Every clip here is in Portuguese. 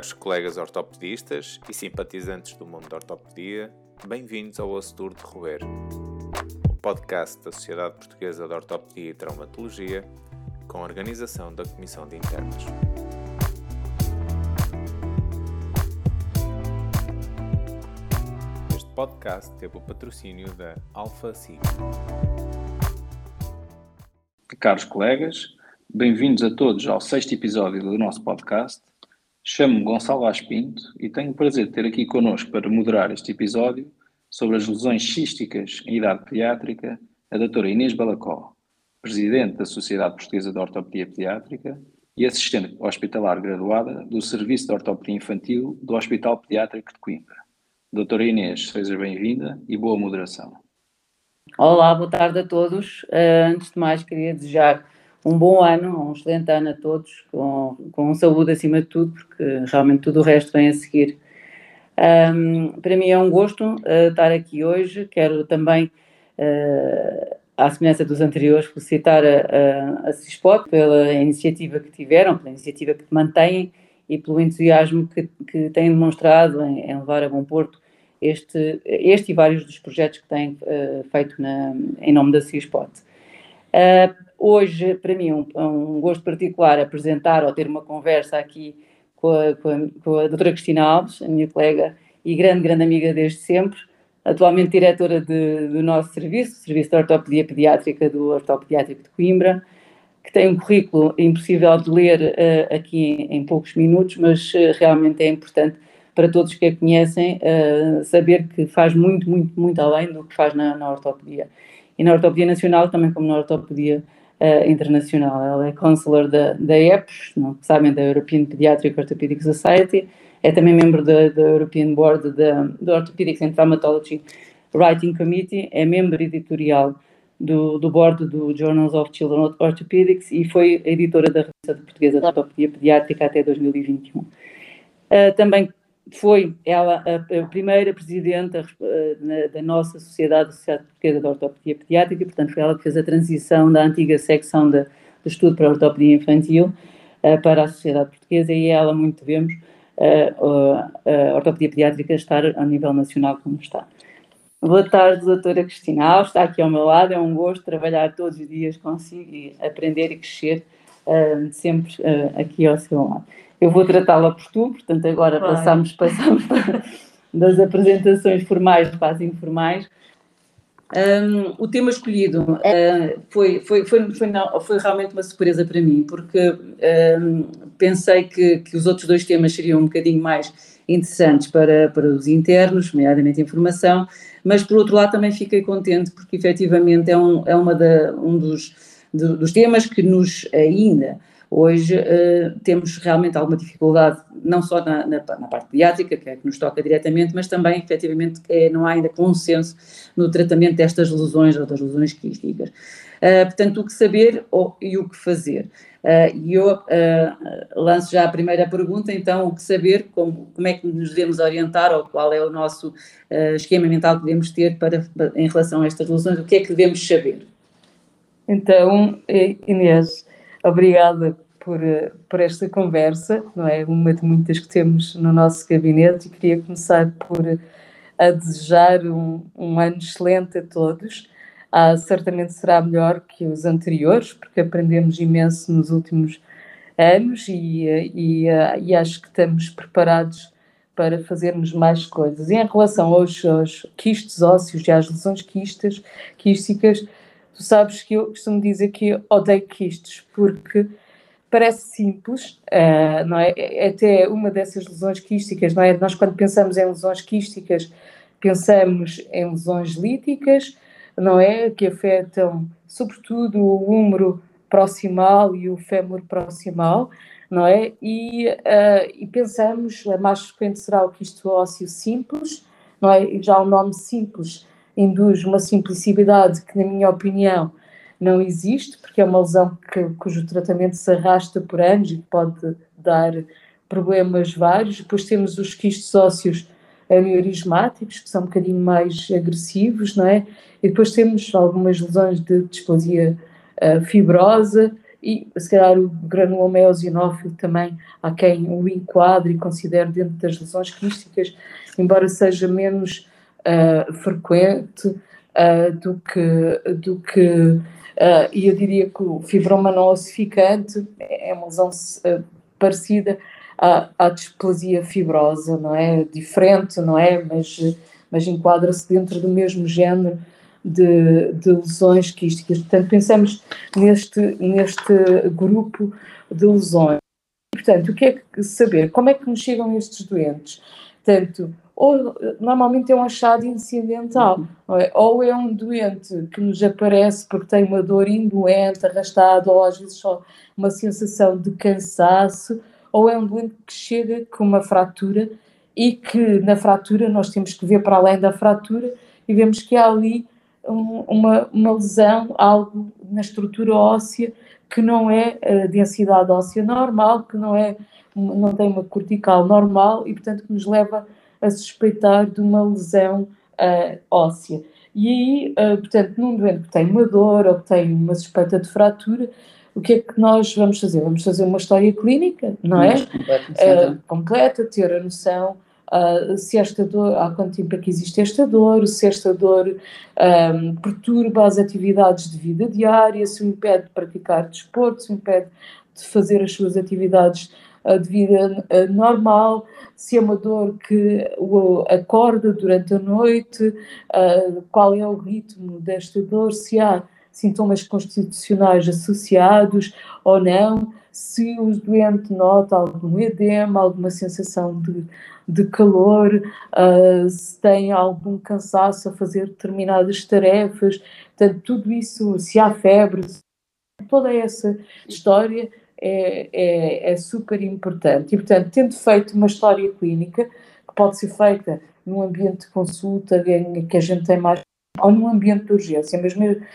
Caros colegas ortopedistas e simpatizantes do mundo da ortopedia, bem-vindos ao Osso Duro de Roer, o podcast da Sociedade Portuguesa de Ortopedia e Traumatologia, com a organização da Comissão de Internos. Este podcast teve o patrocínio da Alpha Sigma. Caros colegas, bem-vindos a todos ao sexto episódio do nosso podcast. Chamo-me Gonçalo Aspinto e tenho o prazer de ter aqui connosco para moderar este episódio sobre as lesões císticas em idade pediátrica a doutora Inês Balacó, presidente da Sociedade Portuguesa de Ortopedia Pediátrica e assistente hospitalar graduada do Serviço de Ortopedia Infantil do Hospital Pediátrico de Coimbra. Doutora Inês, seja bem-vinda e boa moderação. Olá, boa tarde a todos. Uh, antes de mais, queria desejar um bom ano, um excelente ano a todos, com, com saúde acima de tudo, porque realmente tudo o resto vem a seguir. Um, para mim é um gosto uh, estar aqui hoje. Quero também, uh, à semelhança dos anteriores, felicitar a, a, a CISPOT pela iniciativa que tiveram, pela iniciativa que mantêm e pelo entusiasmo que, que têm demonstrado em, em levar a bom porto este, este e vários dos projetos que têm uh, feito na, em nome da CISPOT. Uh, hoje, para mim, é um, um gosto particular apresentar ou ter uma conversa aqui com a, com a, com a doutora Cristina Alves, a minha colega e grande, grande amiga desde sempre, atualmente diretora de, do nosso serviço, Serviço de Ortopedia Pediátrica do Ortopediátrico de Coimbra, que tem um currículo impossível de ler uh, aqui em, em, poucos minutos, mas uh, realmente é importante para todos que a conhecem uh, saber que faz muito, muito, muito além do que faz na, na ortopedia. E na ortopedia nacional, também como na ortopedia internacional. Ela é consulor da, da EPS, não sabem, da European Pediatric Orthopedic Society, é também membro da, da European Board da, Orthopedics and Traumatology Writing Committee, é membro editorial do, do board do Journals of Children Orthopedics e foi editora da revista portuguesa de ortopedia pediátrica até 2021. Uh, também foi ela a, a primeira presidenta uh, da nossa sociedade, a Sociedade Portuguesa de Ortopedia Pediátrica, portanto foi ela que fez a transição da antiga secção de, do estudo para a ortopedia infantil uh, para a sociedade portuguesa e ela muito vemos a ortopedia pediátrica estar a nível nacional como está. Boa tarde, doutora Cristina Alves, está aqui ao meu lado, é um gosto trabalhar todos os dias consigo e aprender e crescer uh, sempre uh, aqui ao seu lado. Eu vou tratá-la por tu, portanto agora Vai. passamos, passamos das apresentações formais para as informais. Um, o tema escolhido uh, foi, foi, foi, foi, não, foi, realmente uma surpresa para mim, porque um, pensei que, que, os outros dois temas seriam um bocadinho mais interessantes para, para os internos, nomeadamente informação, mas por outro lado também fiquei contente porque efetivamente é um, é uma da, um dos, de, dos temas que nos ainda Hoje uh, temos realmente alguma dificuldade, não só na, na, na, parte pediátrica, que é que nos toca diretamente, mas também, efetivamente, é, não há ainda consenso no tratamento destas lesões ou das lesões quísticas. Uh, portanto, o que saber ou, e o que fazer. Uh, e eu lanço já a primeira pergunta, então, o que saber, como, como é que nos devemos orientar ou qual é o nosso esquema mental que devemos ter para, em relação a estas lesões, o que é que devemos saber? Então, Inês, Obrigada por, por esta conversa, não é? Uma de muitas que temos no nosso gabinete e queria começar por a desejar um, um ano excelente a todos. Ah, certamente será melhor que os anteriores, porque aprendemos imenso nos últimos anos e, e, e acho que estamos preparados para fazermos mais coisas. E em relação aos, aos ósseos e às lesões quistas, quísticas, Tu sabes que eu costumo dizer que odeio quistes, porque parece simples, uh, não é? é? Até uma dessas lesões quísticas, não é? Nós, quando pensamos em lesões quísticas, pensamos em lesões líticas, não é? Que afetam, sobretudo, o úmero proximal e o fémur proximal, não é? E, uh, e pensamos, a mais frequente será o quisto ósseo simples, não é? Já o nome simples induz uma simplicidade que, na minha opinião, não existe, porque é uma lesão que, cujo tratamento se arrasta por anos e pode dar problemas vários. Depois temos os quistos ósseos aneurismáticos, que são um bocadinho mais agressivos, não é? E depois temos algumas lesões de displasia uh, fibrosa e se calhar o granuloma eosinófilo também há quem o enquadre e considere dentro das lesões quísticas, embora seja menos uh, frequente uh, do que, do que uh, e eu diria que o fibroma não ossificante é uma lesão parecida à, à displasia fibrosa, não é? Diferente, não é? Mas, mas enquadra-se dentro do mesmo género de, de lesões quísticas. Portanto, pensamos neste, neste grupo de lesões. Portanto, o que é que saber? Como é que nos chegam estes doentes? Portanto, ou normalmente é um achado incidental, é? ou é um doente que nos aparece porque tem uma dor indoente, arrastada, ou às vezes só uma sensação de cansaço, ou é um doente que chega com uma fratura e que na fratura nós temos que ver para além da fratura e vemos que há ali uma, uma lesão, algo na estrutura óssea que não é a densidade óssea normal, que não, é, não tem uma cortical normal e, portanto, que nos leva a suspeitar de uma lesão uh, óssea. E aí, uh, portanto, num doente que tem uma dor ou que tem uma suspeita de fratura, o que é que nós vamos fazer? Vamos fazer uma história clínica, não é? Uh, completa, ter a noção Uh, se esta dor, há quanto tempo é que existe esta dor, se esta dor um, perturba as atividades de vida diária, se o impede de praticar desporto, se o impede de fazer as suas atividades de vida uh, normal, se é uma dor que o acorda durante a noite, qual é o ritmo desta dor, se há sintomas constitucionais associados ou não, se o doente nota algum edema, alguma sensação de de calor, uh, se tem algum cansaço a fazer determinadas tarefas, portanto, tudo isso, se há febre, toda essa história é, é, é, super importante. E, portanto, tendo feito uma história clínica, que pode ser feita num ambiente de consulta que a gente tem mais, ou num ambiente de urgência, mas mesmo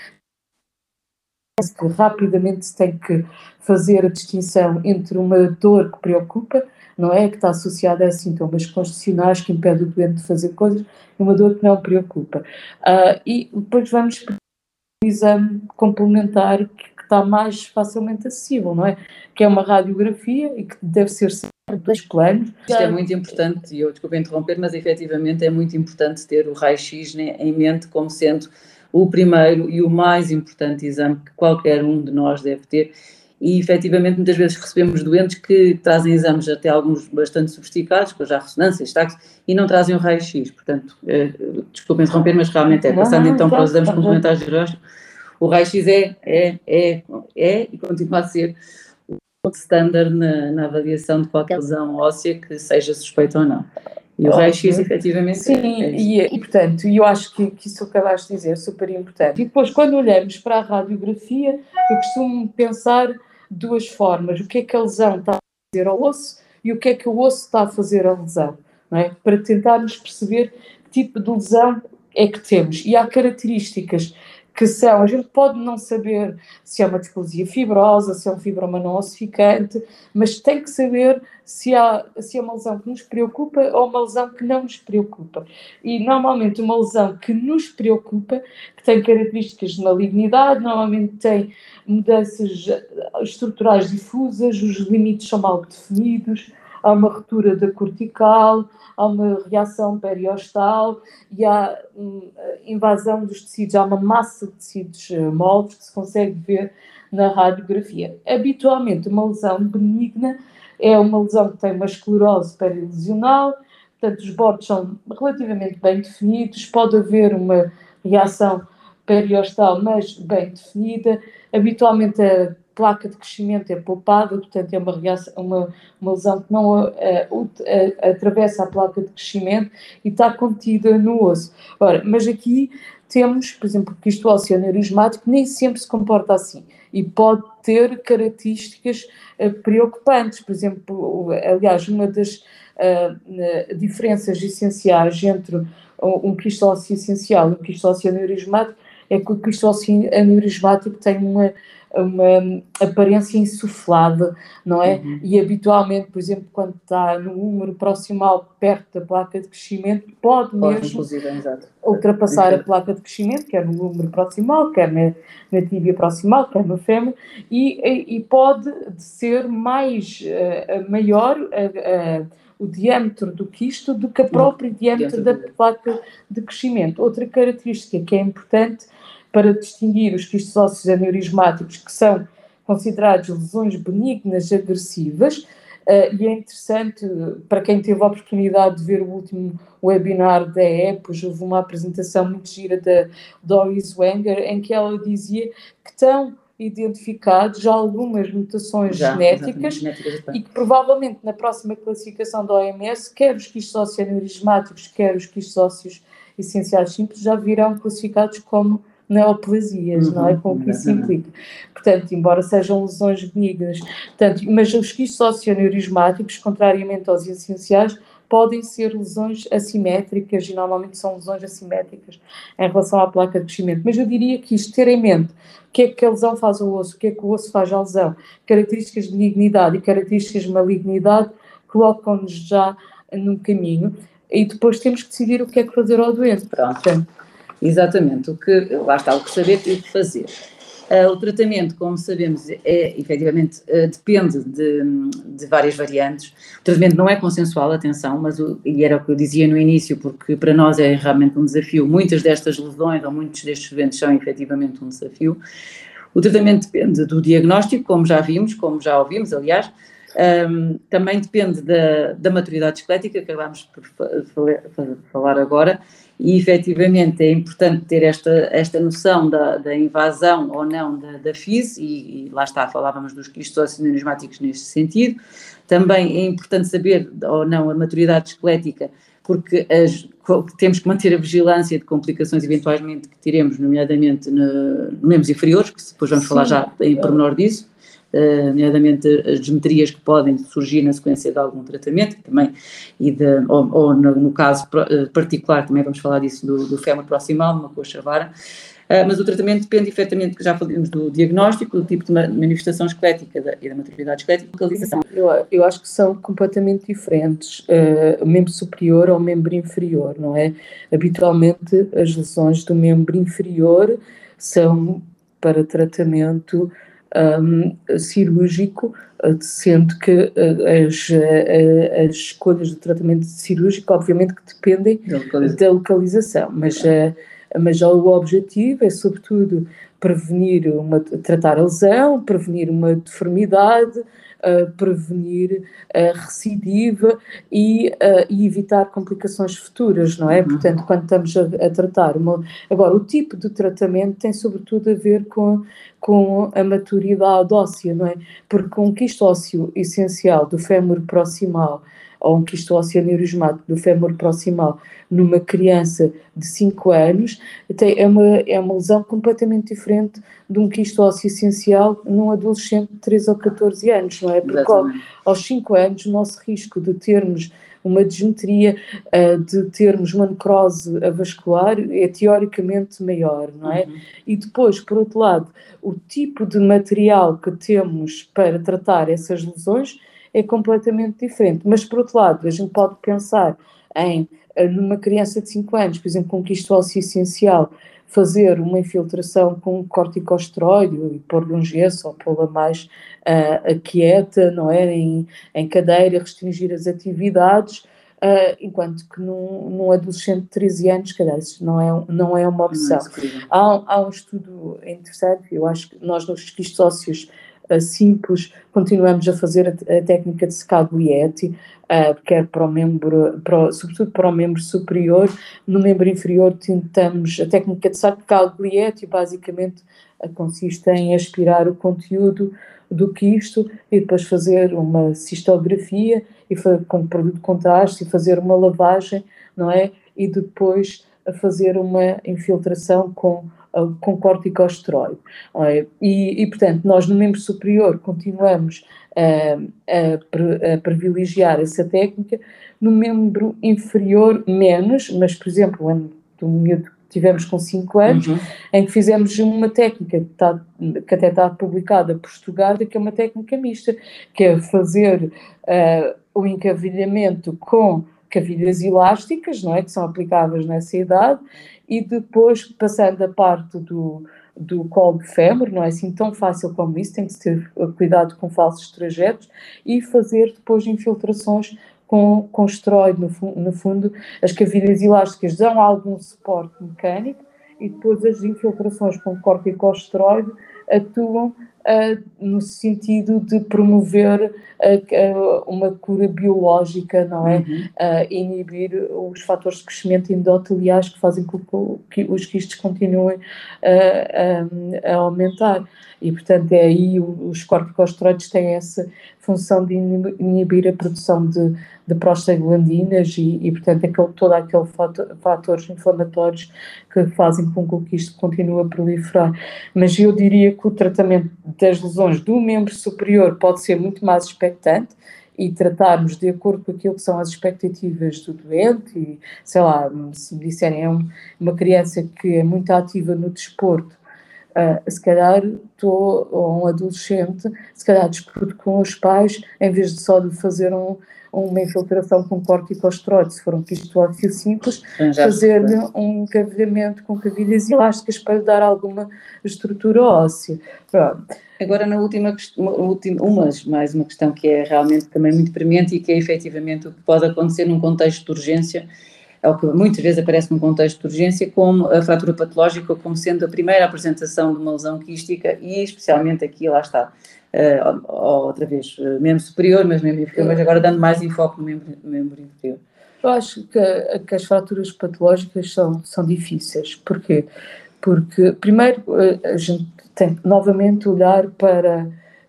que rapidamente se tem que fazer a distinção entre uma dor que preocupa não é? Que está associada a sintomas constitucionais que impedem o doente de fazer coisas, e uma dor que não preocupa. Uh, e depois vamos para o exame complementar está mais facilmente acessível, não é? Que é uma radiografia e que deve ser dois planos. Isto é muito importante, e eu desculpe interromper, mas efetivamente é muito importante ter o raio-x né, em mente como sendo o primeiro e o mais importante exame que qualquer um de nós deve ter e efetivamente muitas vezes recebemos doentes que trazem exames até alguns bastante sofisticados, com já ressonâncias, taques, e não trazem o raio-x, portanto, eh, desculpe interromper, mas realmente é, passando então para os exames complementares de o raio-x é, é, é, é e continua a ser o standard na, na avaliação de qualquer lesão óssea que seja suspeita ou não. E o raio-x, efetivamente. Sim, é e, e, portanto, eu acho que, que isso acabaste de dizer é super importante. E depois, quando olhamos para a radiografia, eu costumo pensar duas formas: o que é que a lesão está a fazer ao osso e o que é que o osso está a fazer à lesão, não é? Para tentarmos perceber que tipo de lesão é que temos. E há características que são, a gente pode não saber se é uma displasia fibrosa, se é um fibroma não ossificante, mas tem que saber se, há, se é uma lesão que nos preocupa ou uma lesão que não nos preocupa. E normalmente uma lesão que nos preocupa, que tem características de malignidade, normalmente tem mudanças estruturais difusas, os limites são mal definidos, há uma ruptura da cortical, há uma reação periostal e há invasão dos tecidos, há uma massa de tecidos eh, moldes que se consegue ver na radiografia. Habitualmente, uma lesão benigna é uma lesão que tem uma esclerose perilesional, portanto, os bordos são relativamente bem definidos, pode haver uma reação periostal, mas bem definida. Habitualmente, a placa de crescimento é poupada, portanto é uma, reação, uma, uma lesão que não uh, uh, uh, atravessa a placa de crescimento e está contida no osso. Ora, mas aqui temos, por exemplo, que isto ósseo aneurismático nem sempre se comporta assim e pode ter características eh, preocupantes. Por exemplo, aliás, uma das eh, diferenças essenciais entre um quisto ósseo essencial e um quisto ósseo aneurismático é que o ósseo aneurismático tem uma uma aparência insuflada, não é? Uhum. E habitualmente, por exemplo, quando está no número proximal perto da placa de crescimento, pode, pode mesmo ultrapassar a placa de crescimento, quer no número proximal, quer na, na tíbia proximal, quer no fêmur, e, e pode ser mais uh, maior uh, uh, o diâmetro do quisto do que a própria diâmetro da placa de crescimento. Outra característica que é importante para distinguir os quistos ósseos aneurismáticos, que são considerados lesões benignas agressivas, uh, e é interessante, para quem teve a oportunidade de ver o último webinar da EPOS, houve uma apresentação muito gira da Doris Wenger, em que ela dizia que estão identificados já algumas mutações já, genéticas, e que provavelmente na próxima classificação da OMS, quer os quistos ósseos aneurismáticos, quer os quistos ósseos essenciais simples, já virão classificados como neoplasias, uhum, não é? Uhum, Com o que isso implica. Portanto, embora sejam lesões benignas, portanto, mas os quistos osteoneurismáticos, contrariamente aos essenciais, podem ser lesões assimétricas e normalmente são lesões assimétricas em relação à placa de crescimento. Mas eu diria que isto ter em mente o que é que a lesão faz ao osso, o que é que o osso faz à lesão, características de benignidade e características de malignidade, colocam-nos já num caminho e depois temos que decidir o que é que fazer ao doente. Pronto. Portanto, Exatamente, o que, lá está, o que saber e o que fazer. Uh, o tratamento, como sabemos, é efetivamente uh, depende de, de, várias variantes. O tratamento não é consensual, atenção, mas o, e era o que eu dizia no início, porque para nós é realmente um desafio. Muitas destas lesões ou muitos destes eventos são efetivamente um desafio. O tratamento depende do diagnóstico, como já vimos, como já ouvimos, aliás. Um, também depende da, da maturidade esquelética, que acabámos por falar agora, e efetivamente é importante ter esta, esta noção da, da invasão ou não da, da FIS, e, e, lá está, falávamos dos quistos oceanismáticos neste sentido. Também é importante saber ou não a maturidade esquelética, porque as, temos que manter a vigilância de complicações eventualmente que teremos, nomeadamente no, no membros inferiores, que depois vamos Sim. falar já em pormenor disso nomeadamente as geometrias que podem surgir na sequência de algum tratamento, também, e de, ou, ou no, caso eh, particular, também vamos falar disso do, do fémur proximal, uma coxa vara, Uh, mas o tratamento depende efetivamente, que já falamos do diagnóstico, do tipo de manifestação esquelética da, e da maturidade esquelética e localização. Eu, eu acho que são completamente diferentes, uh, o membro superior ou membro inferior, não é? Habitualmente as lesões do membro inferior são para tratamento um, cirúrgico, uh, sendo que uh, as, uh, as escolhas do tratamento cirúrgico, obviamente, que dependem da localização, da localização mas, mas o objetivo é, sobretudo, prevenir uma, tratar a lesão, prevenir uma deformidade, uh, prevenir a recidiva e, uh, e, evitar complicações futuras, não é? Uhum. Portanto, quando estamos a, a, tratar uma. Agora, o tipo de tratamento tem sobretudo a ver com, com a maturidade óssea, não é? Porque um quisto ósseo essencial do fémur proximal ou um quisto ósseo aneurismático do fémur proximal numa criança de 5 anos, é uma, é uma lesão completamente diferente de um quisto ósseo essencial num adolescente de 13 ou 14 anos, não é? Porque Exatamente. aos 5 anos o nosso risco de termos uma desmetria, uh, de termos uma necrose avascular é teoricamente maior, não é? Uhum. E depois, por outro lado, o tipo de material que temos para tratar essas lesões é completamente diferente. Mas, por outro lado, a gente pode pensar em, eh, numa criança de 5 anos, por exemplo, com quisto ósseo essencial, fazer uma infiltração com corticosteroide e pôr-lhe um gesso ou pô-la mais uh, quieta, não é? Em, em cadeira, restringir as atividades, uh, enquanto que num, num adolescente de 13 anos, calhar isso não é, não é uma opção. Há, há um estudo interessante, eu acho que nós nos quistos ósseos simples, continuamos a fazer a, a técnica de secado Yeti, uh, quer para o membro, para o, sobretudo para o membro superior, no membro inferior tentamos, a técnica de secado Yeti basicamente uh, consiste em aspirar o conteúdo do quisto e depois fazer uma cistografia e com produto de contraste e fazer uma lavagem, não é? E depois fazer uma infiltração com com corticosteroide. E, e, portanto, nós no membro superior continuamos a, a, a, privilegiar essa técnica, no membro inferior menos, mas, por exemplo, do miúdo que tivemos com 5 anos, uhum. em que fizemos uma técnica que, está, que até está publicada por Stuttgart, que é uma técnica mista, que é fazer uh, o encavilhamento com cavilhas elásticas, não é, que são aplicáveis nessa idade, e depois passando a parte do, do colo de fémur, não é assim tão fácil como isso, tem que ter cuidado com falsos trajetos, e fazer depois infiltrações com, com esteroide, no, no fundo, as cavilhas elásticas dão algum suporte mecânico e depois as infiltrações com corticosteroide atuam no sentido de promover uma cura biológica, não é? Uhum. inibir os fatores de crescimento endoteliais que fazem com que os quistes continuem a, a aumentar. E, portanto, é aí os corticosteroides têm essa função de inibir a produção de, de prostaglandinas e, e, portanto, aquele, todo aquele fator, fatores inflamatórios que fazem com que o quisto continue a proliferar. Mas eu diria que o tratamento das lesões do membro superior pode ser muito mais expectante e tratarmos de acordo com aquilo que são as expectativas do doente e, sei lá, se me disserem é uma criança que é muito ativa no desporto Uh, se calhar estou, ou um adolescente, se calhar discuto com os pais, em vez de só de fazer um, uma infiltração com corticosteroide, se for um quistoócio simples, fazer-lhe um encavilhamento com cavilhas elásticas para dar alguma estrutura óssea. Pronto. Agora, na última, última uma, mais uma questão que é realmente também muito premente e que é efetivamente o que pode acontecer num contexto de urgência, é o que muitas vezes aparece num contexto de urgência, como a fratura patológica, como sendo a primeira apresentação de uma lesão quística e especialmente aqui, lá está, uh, outra vez, uh, membro superior, mas membro inferior, mas agora dando mais enfoque no membro, membro inferior. Eu acho que, que, as fraturas patológicas são, são difíceis. Porquê? Porque, primeiro, eh, a gente tem novamente olhar para,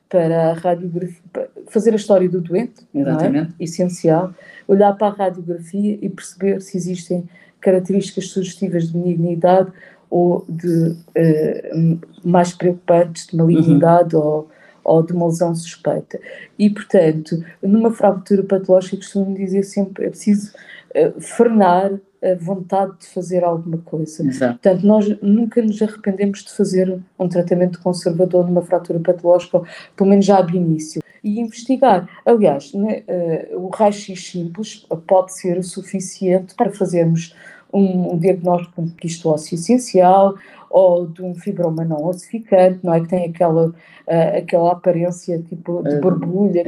para a radiografia, fazer a história do doente, Exatamente. É? essencial, olhar para a radiografia e perceber se existem características sugestivas de benignidade ou de uh, mais preocupantes de malignidade uhum. ou, ou de uma lesão suspeita. E, portanto, numa fratura patológica, costumo dizer sempre é preciso uh, frenar a vontade de fazer alguma coisa. Exato. Portanto, nós nunca nos arrependemos de fazer um tratamento conservador numa fratura patológica, pelo menos já de início e investigar. Aliás, né, uh, o raio-x simples pode ser o suficiente para fazermos um, diagnóstico de um quisto ósseo essencial ou de um fibroma não ossificante, não é? Que tem aquela, uh, aquela aparência tipo de borbulha,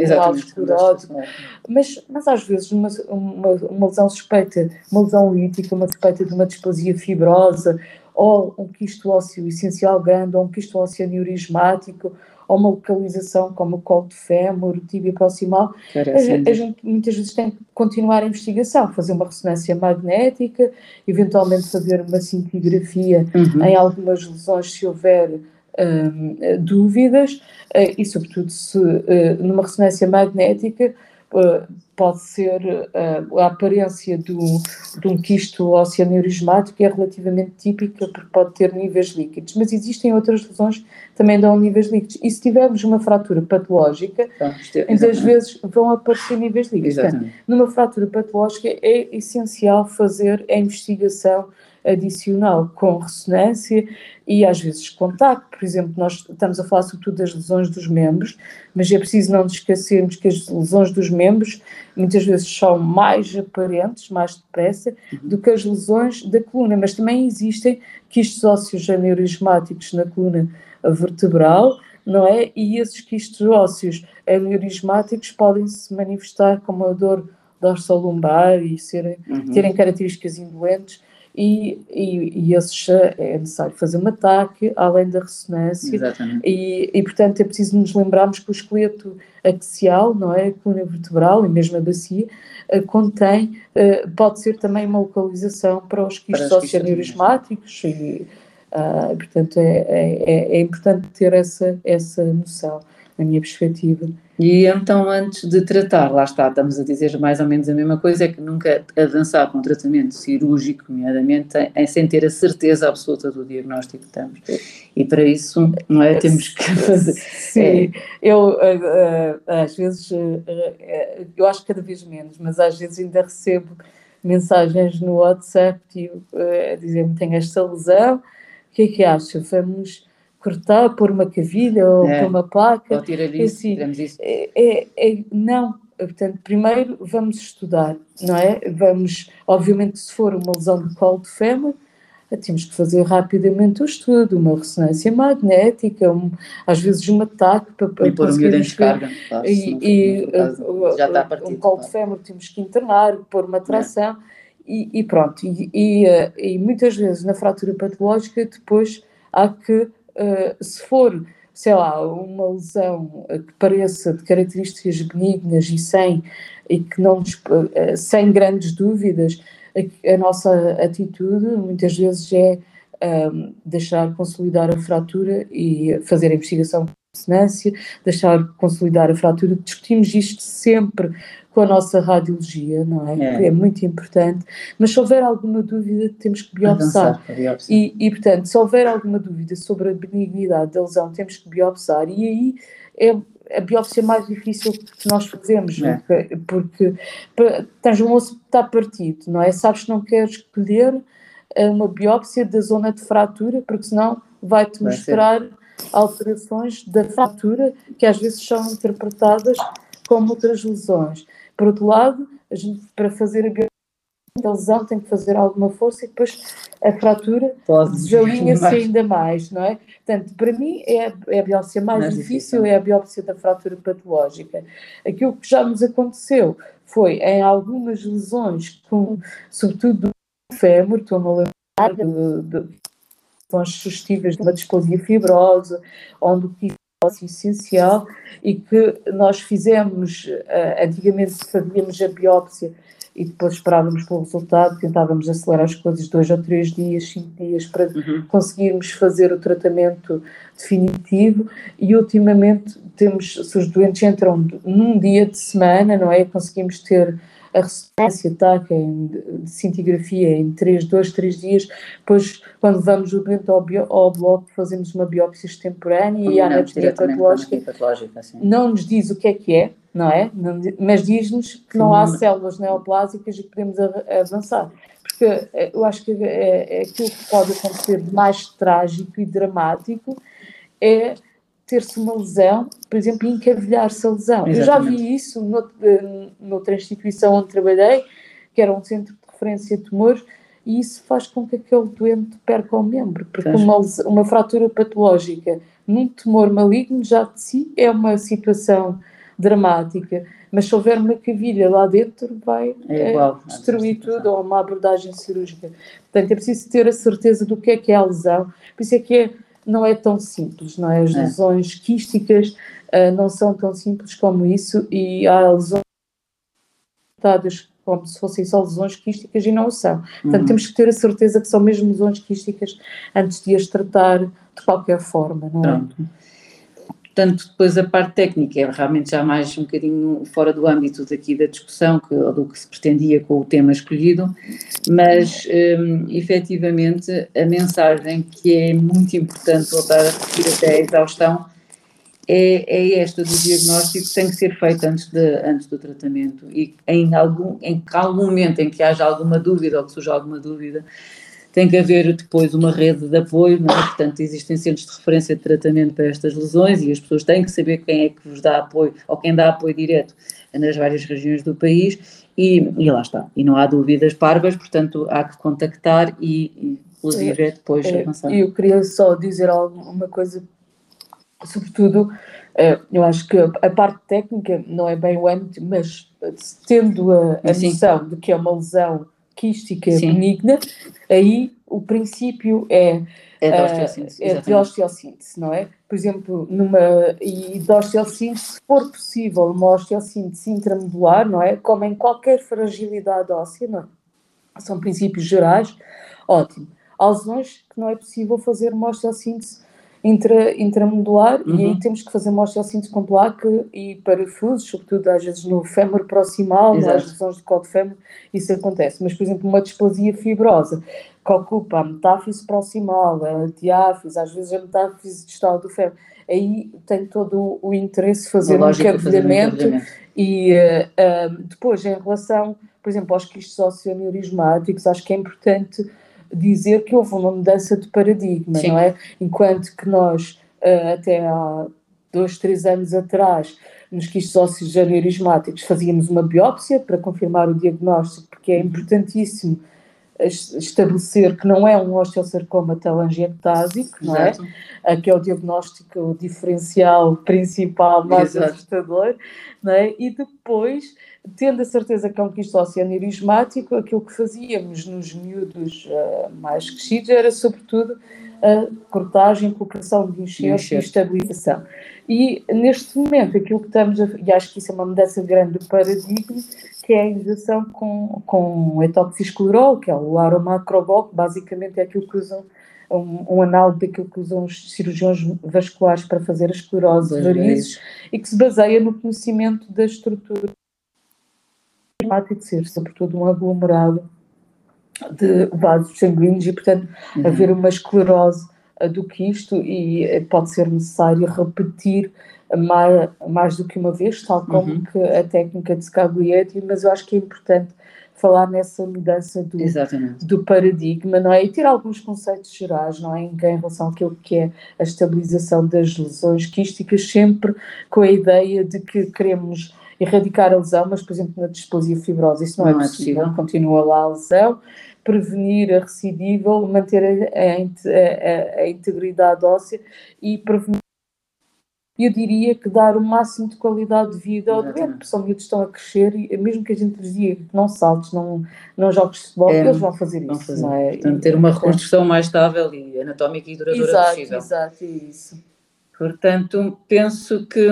uh. Mas, mas às vezes uma, uma, uma lesão suspeita, uma lesão lítica, uma suspeita de uma displasia fibrosa, ou um quisto ósseo essencial grande, ou um quisto ósseo aneurismático, ou uma localização como o colo de fémur, o tíbio proximal, a, a, gente muitas vezes tem que continuar a investigação, fazer uma ressonância magnética, eventualmente fazer uma cintigrafia uhum. em algumas lesões se houver um, dúvidas, uh, e sobretudo se uh, numa ressonância magnética pode ser uh, a aparência do, de um quisto oceaneurismático é relativamente típica porque pode ter níveis líquidos, mas existem outras lesões que também dão níveis líquidos. E se tivermos uma fratura patológica, então, muitas vezes vão aparecer níveis líquidos. Portanto, numa fratura patológica é essencial fazer a investigação adicional com ressonância e às vezes contacto. Por exemplo, nós estamos a falar sobretudo das lesões dos membros, mas é preciso não nos esquecermos que as lesões dos membros muitas vezes são mais aparentes, mais depressa, do que as lesões da coluna, mas também existem quistos ósseos aneurismáticos na coluna vertebral, não é? E esses quistos ósseos aneurismáticos podem se manifestar como a dor dorsolumbar e serem, uhum. terem características indolentes e, e, e esses é necessário fazer um ataque, além da ressonância. Exatamente. E, e, portanto, é preciso nos lembrarmos que o esqueleto axial, não é? A coluna vertebral e mesmo a bacia, uh, contém, uh, pode ser também uma localização para os quistos oceaneurismáticos e, uh, portanto, é, é, é, é importante ter essa, essa noção, na minha perspectiva. E então, antes de tratar, lá está, estamos a dizer mais ou menos a mesma coisa, é que nunca avançar com um tratamento cirúrgico, nomeadamente, em, sem ter a certeza absoluta do diagnóstico que estamos. E para isso, não é? Temos que fazer. Sim, é. eu uh, uh, às vezes, uh, eu acho que cada vez menos, mas às vezes ainda recebo mensagens no WhatsApp tipo, a dizer-me tenho esta lesão, o que é que acha? Vamos cortar, pôr uma cavilha ou é. pôr uma placa? Ou assim, isso. É, é, é, não, portanto, primeiro vamos estudar, não é? Vamos, obviamente, se for uma lesão do colo de fêmur, temos que fazer rapidamente o estudo, uma ressonância magnética, um, às vezes um ataque para, para e pôr o miúdo em descarga. E, e uh, já está partido, um colo de fêmur temos que internar, pôr uma tração é. e, e, pronto. E, e, uh, e, muitas vezes na fratura patológica depois há que, uh, se for, sei lá, uma lesão que pareça de características benignas e sem, e que não, sem grandes dúvidas, a, a nossa atitude muitas vezes é um, deixar consolidar a fratura e fazer a investigação ressonância, deixar consolidar a fratura. Discutimos isto sempre com a nossa radiologia, não é? É, é muito importante. Mas se houver alguma dúvida, temos que biopsar. E, e, portanto, se houver alguma dúvida sobre a benignidade da lesão, temos que biopsar. E aí é, a biópsia mais difícil que nós fazemos, é. porque, porque tens um osso que está partido, não é? Sabes que não queres escolher eh, uma biópsia da zona de fratura, porque senão vai-te mostrar ser. Alterações da fratura que às vezes são interpretadas como outras lesões. Por outro lado, a gente, para fazer a biópsia da lesão tem que fazer alguma força e depois a fratura desalinha-se ainda mais, não é? Portanto, para mim é, é a biópsia mais, mais difícil, difícil, é a biópsia da fratura patológica. Aquilo que já nos aconteceu foi em algumas lesões, com, sobretudo do fémur, estou-me a lembrar de, de lesões sugestivas de uma displasia fibrosa, onde o é essencial e que nós fizemos, uh, antigamente fazíamos a biópsia e depois esperávamos pelo resultado, tentávamos acelerar as coisas dois ou três dias, cinco dias para uhum. conseguirmos fazer o tratamento definitivo e ultimamente temos, se os doentes entram num dia de semana, não é? Conseguimos ter a ressonância TAC de cintigrafia em 3, 2, 3 dias, depois quando vamos o doente ao, bio, ao bloco fazemos uma biópsia extemporânea e a anatomia patológica não nos diz o que é que é, não é? Mas diz-nos que não há células neoplásicas e que podemos avançar. Porque eh, eu acho que é, é aquilo que pode acontecer de mais trágico e dramático é ter-se uma lesão, por exemplo, encavilhar-se a lesão. Exatamente. Eu já vi isso eh, noutra instituição onde trabalhei, que era um centro de referência de tumores, e isso faz com que aquele doente perca o membro, porque uma, uma fratura patológica num tumor maligno já de si é uma situação dramática, mas se houver uma cavilha lá dentro vai é igual, é, destruir tudo, ou uma abordagem cirúrgica. Portanto, é preciso ter a certeza do que é que é a lesão, por isso é que é, não é tão simples, não é? As é. lesões quísticas uh, não são tão simples como isso e há lesões como se fossem só lesões quísticas e não o são. Portanto, uhum. temos que ter a certeza que são mesmo lesões quísticas antes de as tratar de qualquer forma, não é? Pronto. Portanto, depois a parte técnica é realmente já mais um bocadinho fora do âmbito daqui da discussão, que, ou do que se pretendia com o tema escolhido, mas um, efetivamente a mensagem que é muito importante voltar a repetir até a exaustão é, é esta do diagnóstico que tem que ser feito antes, de, antes do tratamento. E em algum, em algum momento em que haja alguma dúvida ou que surja alguma dúvida, tem que haver depois uma rede de apoio, é? portanto existem centros de referência de tratamento para estas lesões e as pessoas têm que saber quem é que vos dá apoio ou quem dá apoio direto nas várias regiões do país e, e lá está, e não há dúvidas parvas, portanto há que contactar e, inclusive é, depois é, avançar. Eu queria só dizer alguma coisa, sobretudo eh, eu acho que a parte técnica não é bem o âmbito, mas tendo a, a noção de que é uma lesão quística Sim. benigna, aí o princípio é é da osteossíntese, é de osteossíntese, não é? Por exemplo, numa e de osteossíntese, se for possível, uma osteossíntese intramedular, não é? Como em qualquer fragilidade óssea, não é? São princípios gerais, ótimo. Há lesões que não é possível fazer uma osteossíntese intra, intramedular uhum. e aí uhum. temos que fazer uma osteossíntese com placa e parafusos, sobretudo às vezes no fémur proximal, nas lesões de colo de fémur, isso acontece. Mas, por exemplo, uma displasia fibrosa que ocupa a metáfise proximal, a diáfise, às vezes a metáfise distal do fémur, aí tem todo o interesse fazer um encadeamento e uh, uh, depois em relação, por exemplo, aos quistos oceaneurismáticos, acho que é importante dizer que houve uma mudança de paradigma, Sim. não é? Enquanto que nós, uh, até há dois, três anos atrás, nos quistos oceaneurismáticos, fazíamos uma biópsia para confirmar o diagnóstico, porque é importantíssimo estabelecer que não é um osteosarcoma telangiectásico, não é? Que é o diagnóstico diferencial principal mais Exato. assustador, não é? E depois, tendo a certeza que é um quisto oceaneurismático, aquilo que fazíamos nos miúdos uh, mais crescidos era, sobretudo, a cortagem, colocação de enxerto e estabilização. E neste momento, aquilo que estamos a. E acho que isso é uma mudança grande do paradigma, que é a injeção com, com etoxisclerol, que é o aromacrobol, que basicamente é aquilo que usam. Um, um análogo daquilo que usam os cirurgiões vasculares para fazer a esclerose de varizes e que se baseia no conhecimento da estrutura de ser, sobretudo um aglomerado de vasos sanguíneos e, portanto, uhum. haver uma esclerose do que isto e eh, pode ser necessário repetir mais, mais do que uma vez, tal como uhum. que a técnica de Scaglietti, mas eu acho que é importante falar nessa mudança do, do paradigma, não é? E ter alguns conceitos gerais, não é? Em relação àquilo que é a estabilização das lesões quísticas, sempre com a ideia de que queremos erradicar a lesão, mas, por exemplo, na displasia fibrosa, isso não, é não é, possível, é possível, continua lá a lesão, prevenir a recidível, manter a, a, a, a integridade óssea e prevenir eu diria que dar o máximo de qualidade de vida ao doente, porque são miúdos estão a crescer e mesmo que a gente lhes diga que não saltes, não, não jogues futebol, é, eles vão fazer vão isso. Fazer. É? Portanto, ter uma reconstrução mais estável e anatómica e duradoura exato, possível. Exato, isso. Portanto, penso que,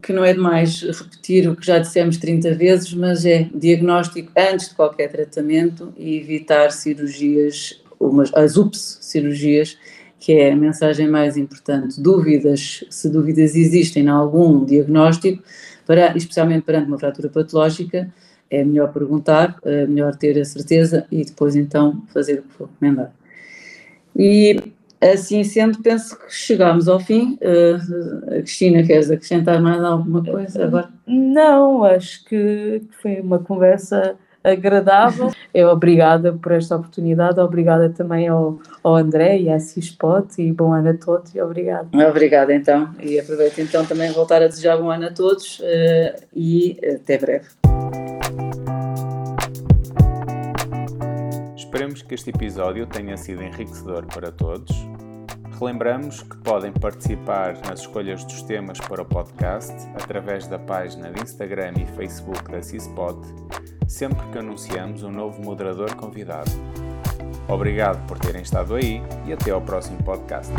que não é demais repetir o que já dissemos 30 vezes, mas é diagnóstico antes de qualquer tratamento e evitar cirurgias, umas, as UPS cirurgias, que é a mensagem mais importante. Dúvidas, se dúvidas existem em algum diagnóstico, para, especialmente perante uma fratura patológica, é melhor perguntar, é melhor ter a certeza e depois então fazer o que for recomendar. E Assim sendo, penso que chegámos ao fim. Uh, Cristina, queres acrescentar mais alguma coisa agora? Não, acho que foi uma conversa agradável. Eu obrigada por esta oportunidade, obrigada também ao, ao André e à Cispot e bom ano a todos e obrigada. Obrigada então e aproveito então também voltar a desejar bom ano a todos uh, e até breve. Esperemos que este episódio tenha sido enriquecedor para todos. Relembramos que podem participar nas escolhas dos temas para o podcast através da página de Instagram e Facebook da CISPOT, sempre que anunciamos um novo moderador convidado. Obrigado por terem estado aí e até ao próximo podcast.